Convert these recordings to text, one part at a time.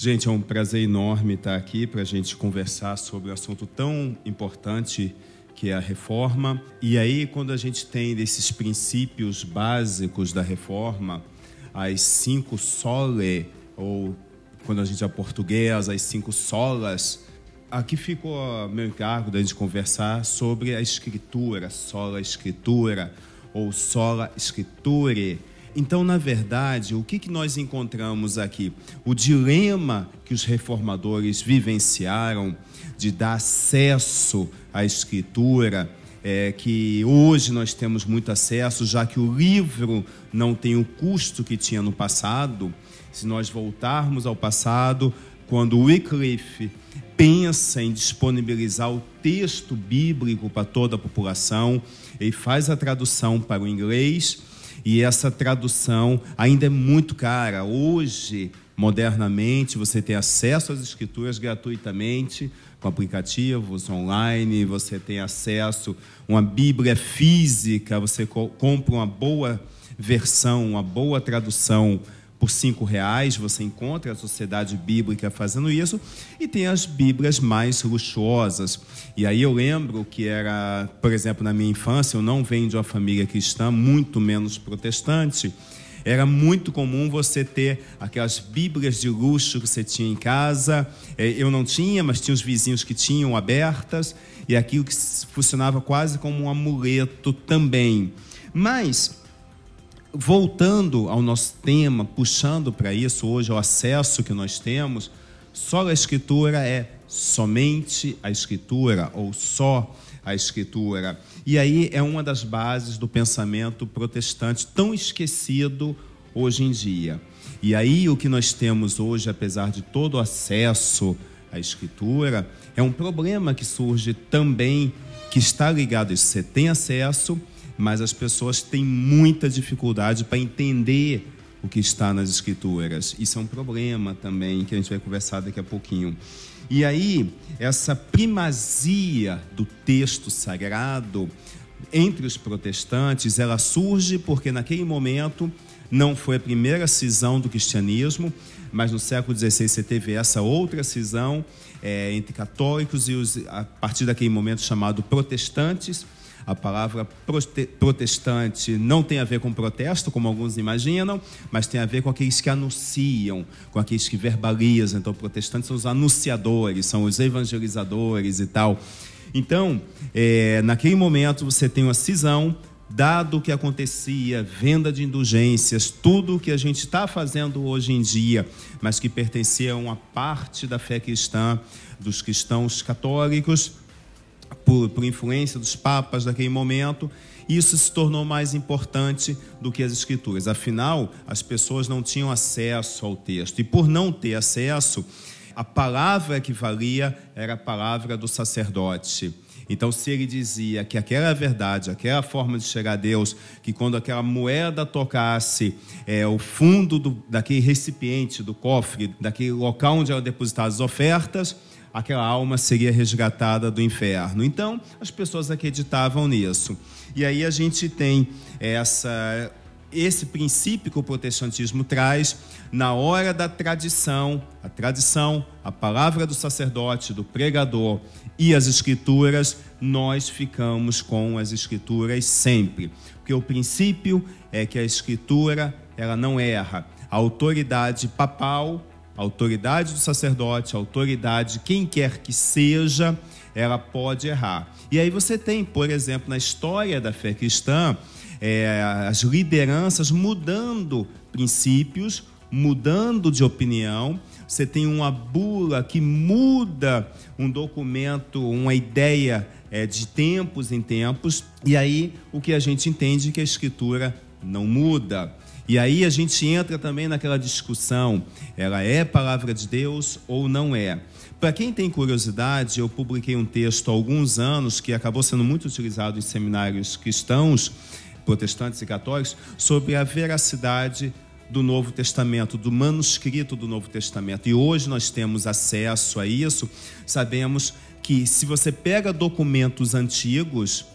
Gente, é um prazer enorme estar aqui para a gente conversar sobre um assunto tão importante que é a reforma. E aí, quando a gente tem desses princípios básicos da reforma, as cinco sole, ou quando a gente é português, as cinco solas, aqui ficou meu encargo da gente conversar sobre a escritura, sola escritura, ou sola scripture então, na verdade, o que, que nós encontramos aqui? O dilema que os reformadores vivenciaram de dar acesso à Escritura, é, que hoje nós temos muito acesso, já que o livro não tem o custo que tinha no passado. Se nós voltarmos ao passado, quando Wycliffe pensa em disponibilizar o texto bíblico para toda a população, ele faz a tradução para o inglês e essa tradução ainda é muito cara. Hoje, modernamente, você tem acesso às escrituras gratuitamente, com aplicativos online, você tem acesso a uma Bíblia física, você compra uma boa versão, uma boa tradução por cinco reais você encontra a sociedade bíblica fazendo isso e tem as bíblias mais luxuosas. E aí eu lembro que era por exemplo na minha infância eu não venho de uma família cristã muito menos protestante era muito comum você ter aquelas bíblias de luxo que você tinha em casa. É, eu não tinha mas tinha os vizinhos que tinham abertas e aquilo que funcionava quase como um amuleto também. Mas voltando ao nosso tema, puxando para isso hoje o acesso que nós temos, só a escritura é somente a escritura ou só a escritura. E aí é uma das bases do pensamento protestante tão esquecido hoje em dia. E aí o que nós temos hoje, apesar de todo o acesso à escritura, é um problema que surge também que está ligado a isso. Você tem acesso, mas as pessoas têm muita dificuldade para entender o que está nas escrituras. Isso é um problema também que a gente vai conversar daqui a pouquinho. E aí, essa primazia do texto sagrado entre os protestantes, ela surge porque naquele momento não foi a primeira cisão do cristianismo, mas no século XVI você teve essa outra cisão é, entre católicos e os, a partir daquele momento chamado protestantes, a palavra protestante não tem a ver com protesto, como alguns imaginam, mas tem a ver com aqueles que anunciam, com aqueles que verbalizam. Então, protestantes são os anunciadores, são os evangelizadores e tal. Então, é, naquele momento, você tem uma cisão, dado o que acontecia, venda de indulgências, tudo o que a gente está fazendo hoje em dia, mas que pertencia a uma parte da fé cristã, dos cristãos católicos, por, por influência dos papas daquele momento, isso se tornou mais importante do que as escrituras. Afinal, as pessoas não tinham acesso ao texto. E por não ter acesso, a palavra que valia era a palavra do sacerdote. Então, se ele dizia que aquela verdade, aquela forma de chegar a Deus, que quando aquela moeda tocasse é, o fundo do, daquele recipiente, do cofre, daquele local onde eram depositadas as ofertas, aquela alma seria resgatada do inferno. Então, as pessoas acreditavam nisso. E aí a gente tem essa esse princípio que o protestantismo traz na hora da tradição, a tradição, a palavra do sacerdote, do pregador e as escrituras, nós ficamos com as escrituras sempre. Porque o princípio é que a escritura, ela não erra. A autoridade papal a autoridade do sacerdote, a autoridade, quem quer que seja, ela pode errar. E aí você tem, por exemplo, na história da fé cristã, é, as lideranças mudando princípios, mudando de opinião. Você tem uma bula que muda um documento, uma ideia é, de tempos em tempos, e aí o que a gente entende é que a escritura não muda. E aí a gente entra também naquela discussão: ela é palavra de Deus ou não é? Para quem tem curiosidade, eu publiquei um texto há alguns anos que acabou sendo muito utilizado em seminários cristãos, protestantes e católicos, sobre a veracidade do Novo Testamento, do manuscrito do Novo Testamento. E hoje nós temos acesso a isso, sabemos que se você pega documentos antigos,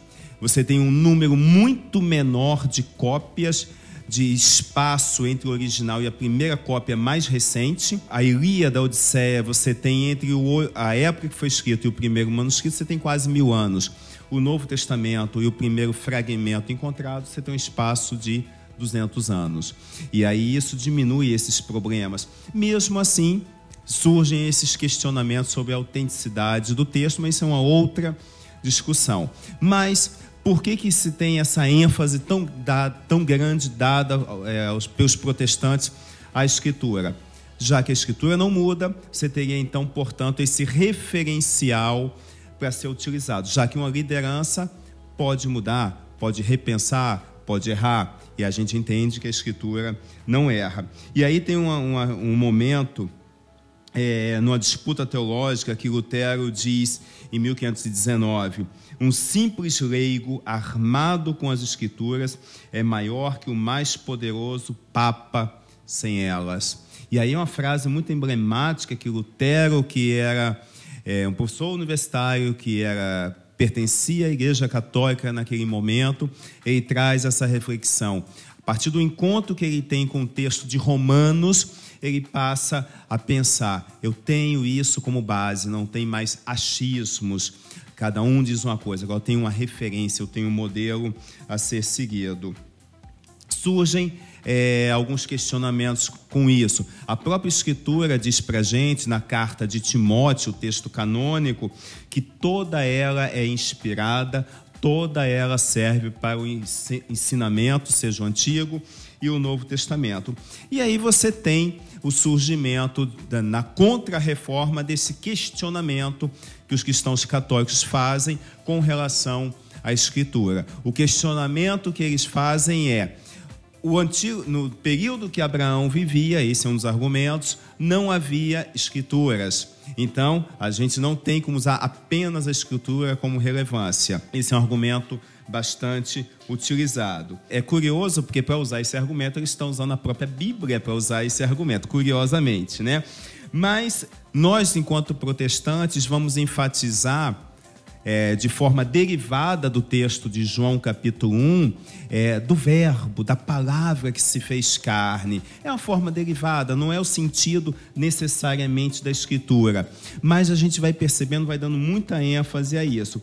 você tem um número muito menor de cópias de espaço entre o original e a primeira cópia mais recente. A Ilíada, a Odisseia, você tem entre o, a época que foi escrito e o primeiro manuscrito, você tem quase mil anos. O Novo Testamento e o primeiro fragmento encontrado, você tem um espaço de 200 anos. E aí isso diminui esses problemas. Mesmo assim, surgem esses questionamentos sobre a autenticidade do texto, mas isso é uma outra discussão. Mas por que, que se tem essa ênfase tão, da, tão grande dada é, aos, pelos protestantes à Escritura? Já que a Escritura não muda, você teria então, portanto, esse referencial para ser utilizado, já que uma liderança pode mudar, pode repensar, pode errar, e a gente entende que a Escritura não erra. E aí tem uma, uma, um momento é, numa disputa teológica que Lutero diz em 1519: um simples leigo armado com as escrituras é maior que o mais poderoso papa sem elas. E aí é uma frase muito emblemática que Lutero, que era é, um professor universitário, que era pertencia à Igreja Católica naquele momento, ele traz essa reflexão. A partir do encontro que ele tem com o texto de Romanos, ele passa a pensar: eu tenho isso como base, não tem mais achismos. Cada um diz uma coisa, agora eu tenho uma referência, eu tenho um modelo a ser seguido. Surgem é, alguns questionamentos com isso. A própria Escritura diz para gente, na carta de Timóteo, o texto canônico, que toda ela é inspirada, toda ela serve para o ensinamento, seja o Antigo e o Novo Testamento. E aí você tem o surgimento da, na contra-reforma desse questionamento que os cristãos católicos fazem com relação à Escritura. O questionamento que eles fazem é o antigo, no período que Abraão vivia, esse é um dos argumentos, não havia escrituras. Então, a gente não tem como usar apenas a escritura como relevância. Esse é um argumento bastante utilizado. É curioso porque para usar esse argumento eles estão usando a própria Bíblia para usar esse argumento, curiosamente, né? Mas nós, enquanto protestantes, vamos enfatizar é, de forma derivada do texto de João capítulo 1, é, do verbo, da palavra que se fez carne. É uma forma derivada, não é o sentido necessariamente da escritura. Mas a gente vai percebendo, vai dando muita ênfase a isso.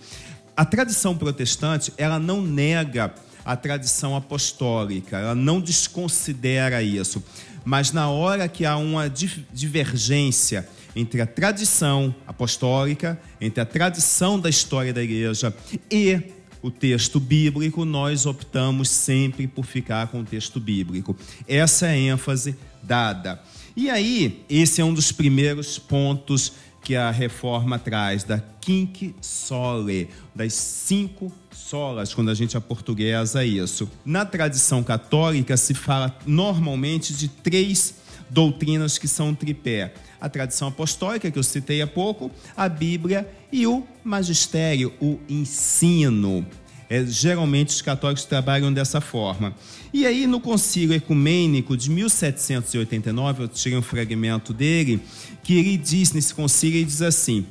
A tradição protestante, ela não nega a tradição apostólica, ela não desconsidera isso. Mas na hora que há uma divergência entre a tradição apostólica, entre a tradição da história da igreja e o texto bíblico, nós optamos sempre por ficar com o texto bíblico. Essa é a ênfase dada. E aí, esse é um dos primeiros pontos que a reforma traz, da quinque sole, das cinco solas, quando a gente é portuguesa isso. Na tradição católica se fala normalmente de três doutrinas que são tripé a tradição apostólica, que eu citei há pouco, a Bíblia e o magistério, o ensino. É, geralmente os católicos trabalham dessa forma. E aí, no Concílio Ecumênico de 1789, eu tirei um fragmento dele, que ele diz nesse concílio, ele diz assim: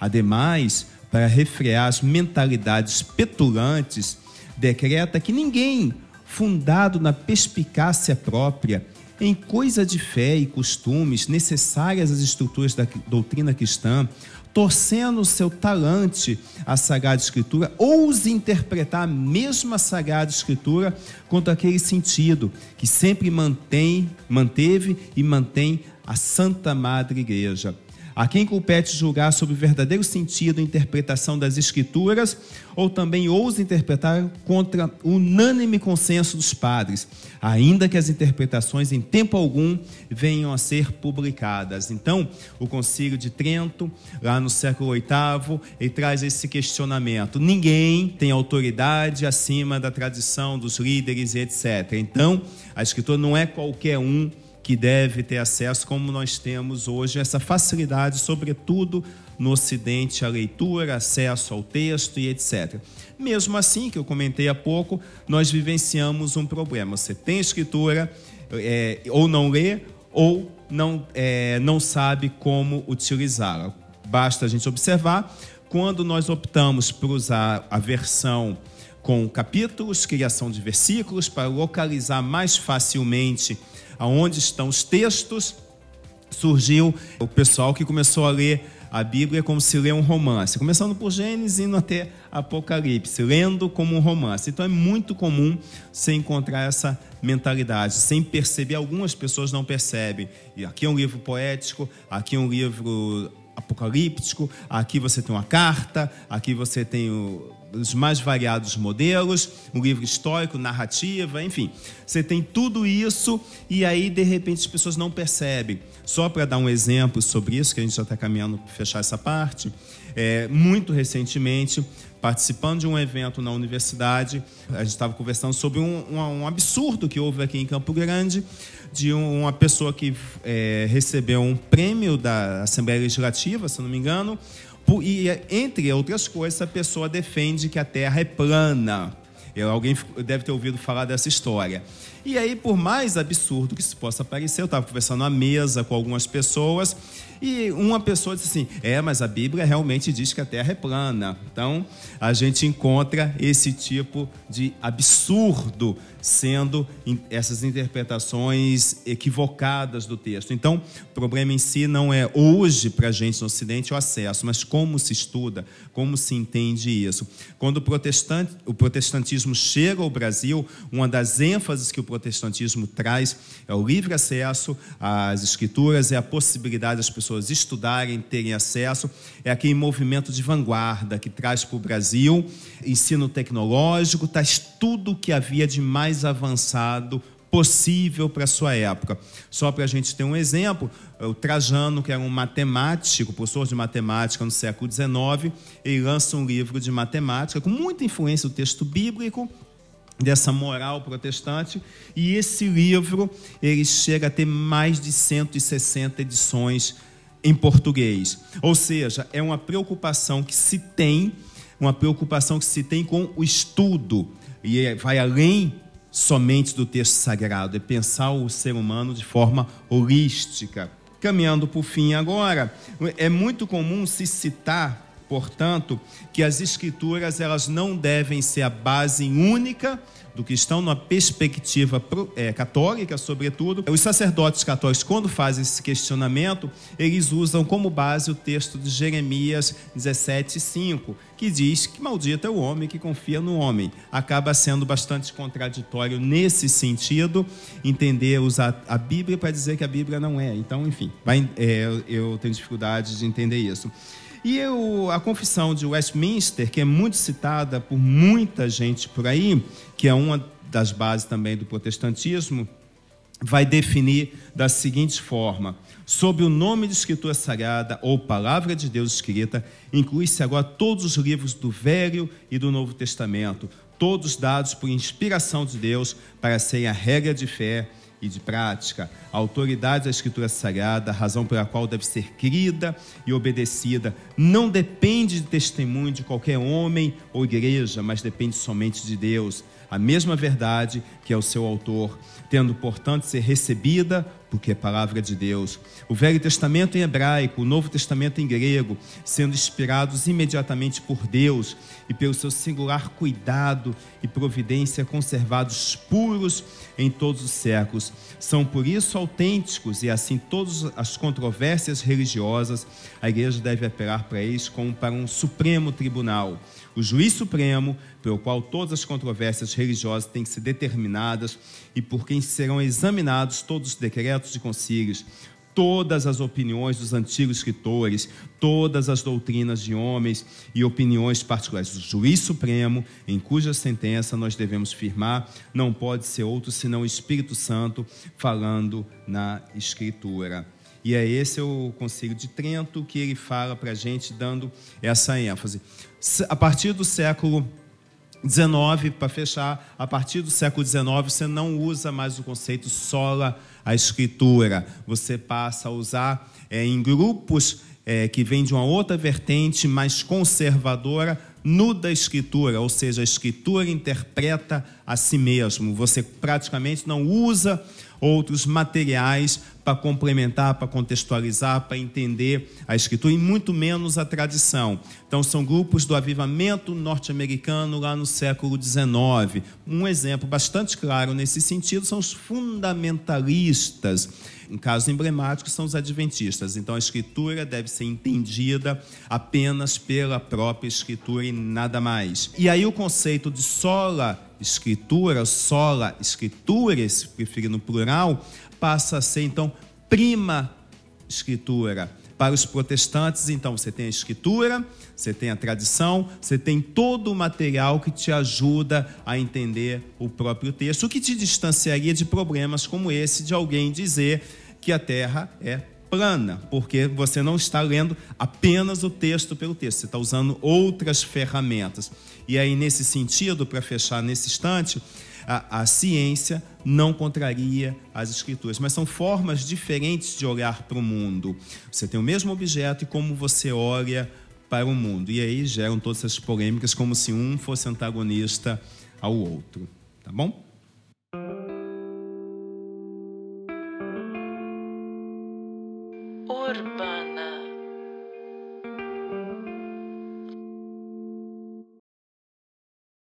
Ademais, para refrear as mentalidades petulantes, decreta que ninguém, fundado na perspicácia própria, em coisa de fé e costumes necessárias às estruturas da doutrina cristã, torcendo o seu talante à Sagrada Escritura, ouse interpretar a mesma Sagrada Escritura quanto aquele sentido que sempre mantém, manteve e mantém a Santa Madre Igreja a quem compete julgar sobre o verdadeiro sentido e interpretação das Escrituras, ou também ousa interpretar contra o unânime consenso dos padres, ainda que as interpretações em tempo algum venham a ser publicadas. Então, o Concílio de Trento, lá no século VIII, ele traz esse questionamento: ninguém tem autoridade acima da tradição dos líderes e etc. Então, a Escritura não é qualquer um que deve ter acesso, como nós temos hoje, essa facilidade, sobretudo no Ocidente, a leitura, acesso ao texto e etc. Mesmo assim, que eu comentei há pouco, nós vivenciamos um problema. Você tem escritura, é, ou não lê, ou não, é, não sabe como utilizá-la. Basta a gente observar, quando nós optamos por usar a versão com capítulos, criação de versículos para localizar mais facilmente aonde estão os textos. Surgiu o pessoal que começou a ler a Bíblia como se lê um romance, começando por Gênesis indo até Apocalipse, lendo como um romance. Então é muito comum você encontrar essa mentalidade, sem perceber, algumas pessoas não percebem. E aqui é um livro poético, aqui é um livro apocalíptico, aqui você tem uma carta, aqui você tem o, os mais variados modelos, um livro histórico, narrativa, enfim. Você tem tudo isso e aí, de repente, as pessoas não percebem. Só para dar um exemplo sobre isso, que a gente já está caminhando para fechar essa parte, é, muito recentemente, participando de um evento na universidade, a gente estava conversando sobre um, um, um, absurdo que houve aqui em Campo Grande, de uma pessoa que é, recebeu um prêmio da Assembleia Legislativa, se não me engano, e, entre outras coisas, a pessoa defende que a Terra é plana. Alguém deve ter ouvido falar dessa história. E aí, por mais absurdo que isso possa parecer, eu estava conversando à mesa com algumas pessoas e uma pessoa disse assim: é, mas a Bíblia realmente diz que a Terra é plana. Então, a gente encontra esse tipo de absurdo sendo essas interpretações equivocadas do texto. Então, o problema em si não é hoje para a gente no Ocidente o acesso, mas como se estuda, como se entende isso. Quando o, protestante, o protestantismo chega ao Brasil, uma das ênfases que o protestantismo traz é o livre acesso às escrituras, é a possibilidade das pessoas estudarem, terem acesso, é aquele movimento de vanguarda que traz para o Brasil ensino tecnológico, traz tudo o que havia de mais avançado possível para sua época. Só para a gente ter um exemplo, o Trajano, que era um matemático, professor de matemática no século XIX, ele lança um livro de matemática com muita influência do texto bíblico, dessa moral protestante, e esse livro ele chega a ter mais de 160 edições em português. Ou seja, é uma preocupação que se tem, uma preocupação que se tem com o estudo e é, vai além somente do texto sagrado, é pensar o ser humano de forma holística. Caminhando o fim agora, é muito comum se citar portanto, que as escrituras elas não devem ser a base única do que estão numa perspectiva é, católica, sobretudo. Os sacerdotes católicos, quando fazem esse questionamento, eles usam como base o texto de Jeremias 17:5, que diz que maldito é o homem que confia no homem. Acaba sendo bastante contraditório nesse sentido, entender usar a Bíblia para dizer que a Bíblia não é. Então, enfim, vai, é, eu tenho dificuldade de entender isso. E eu, a confissão de Westminster, que é muito citada por muita gente por aí, que é uma das bases também do protestantismo, vai definir da seguinte forma: sob o nome de Escritura Sagrada ou Palavra de Deus escrita, inclui-se agora todos os livros do Velho e do Novo Testamento, todos dados por inspiração de Deus para serem a regra de fé e de prática, a autoridade da Escritura Sagrada, a razão pela qual deve ser crida e obedecida, não depende de testemunho de qualquer homem ou igreja, mas depende somente de Deus. A mesma verdade que é o seu autor, tendo, portanto, ser recebida porque é palavra de Deus. O Velho Testamento em hebraico, o Novo Testamento em grego, sendo inspirados imediatamente por Deus e pelo seu singular cuidado e providência conservados puros em todos os séculos. São por isso autênticos e assim todas as controvérsias religiosas, a igreja deve apelar para eles como para um supremo tribunal o juiz supremo, pelo qual todas as controvérsias religiosas têm que ser determinadas e por quem serão examinados todos os decretos e concílios, todas as opiniões dos antigos escritores, todas as doutrinas de homens e opiniões particulares do juiz supremo, em cuja sentença nós devemos firmar, não pode ser outro senão o Espírito Santo falando na Escritura. E é esse o Conselho de Trento que ele fala para a gente, dando essa ênfase. A partir do século 19, para fechar, a partir do século 19, você não usa mais o conceito sola a escritura. Você passa a usar é, em grupos é, que vêm de uma outra vertente mais conservadora, no da escritura, ou seja, a escritura interpreta a si mesmo. Você praticamente não usa outros materiais para complementar, para contextualizar, para entender a escritura e muito menos a tradição. Então, são grupos do avivamento norte-americano lá no século XIX. Um exemplo bastante claro nesse sentido são os fundamentalistas. Em casos emblemáticos, são os adventistas. Então, a escritura deve ser entendida apenas pela própria escritura e nada mais. E aí, o conceito de sola escritura, sola escrituras, preferindo plural, passa a ser então prima escritura. Para os protestantes, então, você tem a escritura, você tem a tradição, você tem todo o material que te ajuda a entender o próprio texto, o que te distanciaria de problemas como esse de alguém dizer que a terra é plana, porque você não está lendo apenas o texto pelo texto, você está usando outras ferramentas. E aí, nesse sentido, para fechar nesse instante, a, a ciência não contraria as escrituras, mas são formas diferentes de olhar para o mundo. Você tem o mesmo objeto e como você olha para o mundo. E aí geram todas essas polêmicas como se um fosse antagonista ao outro. Tá bom?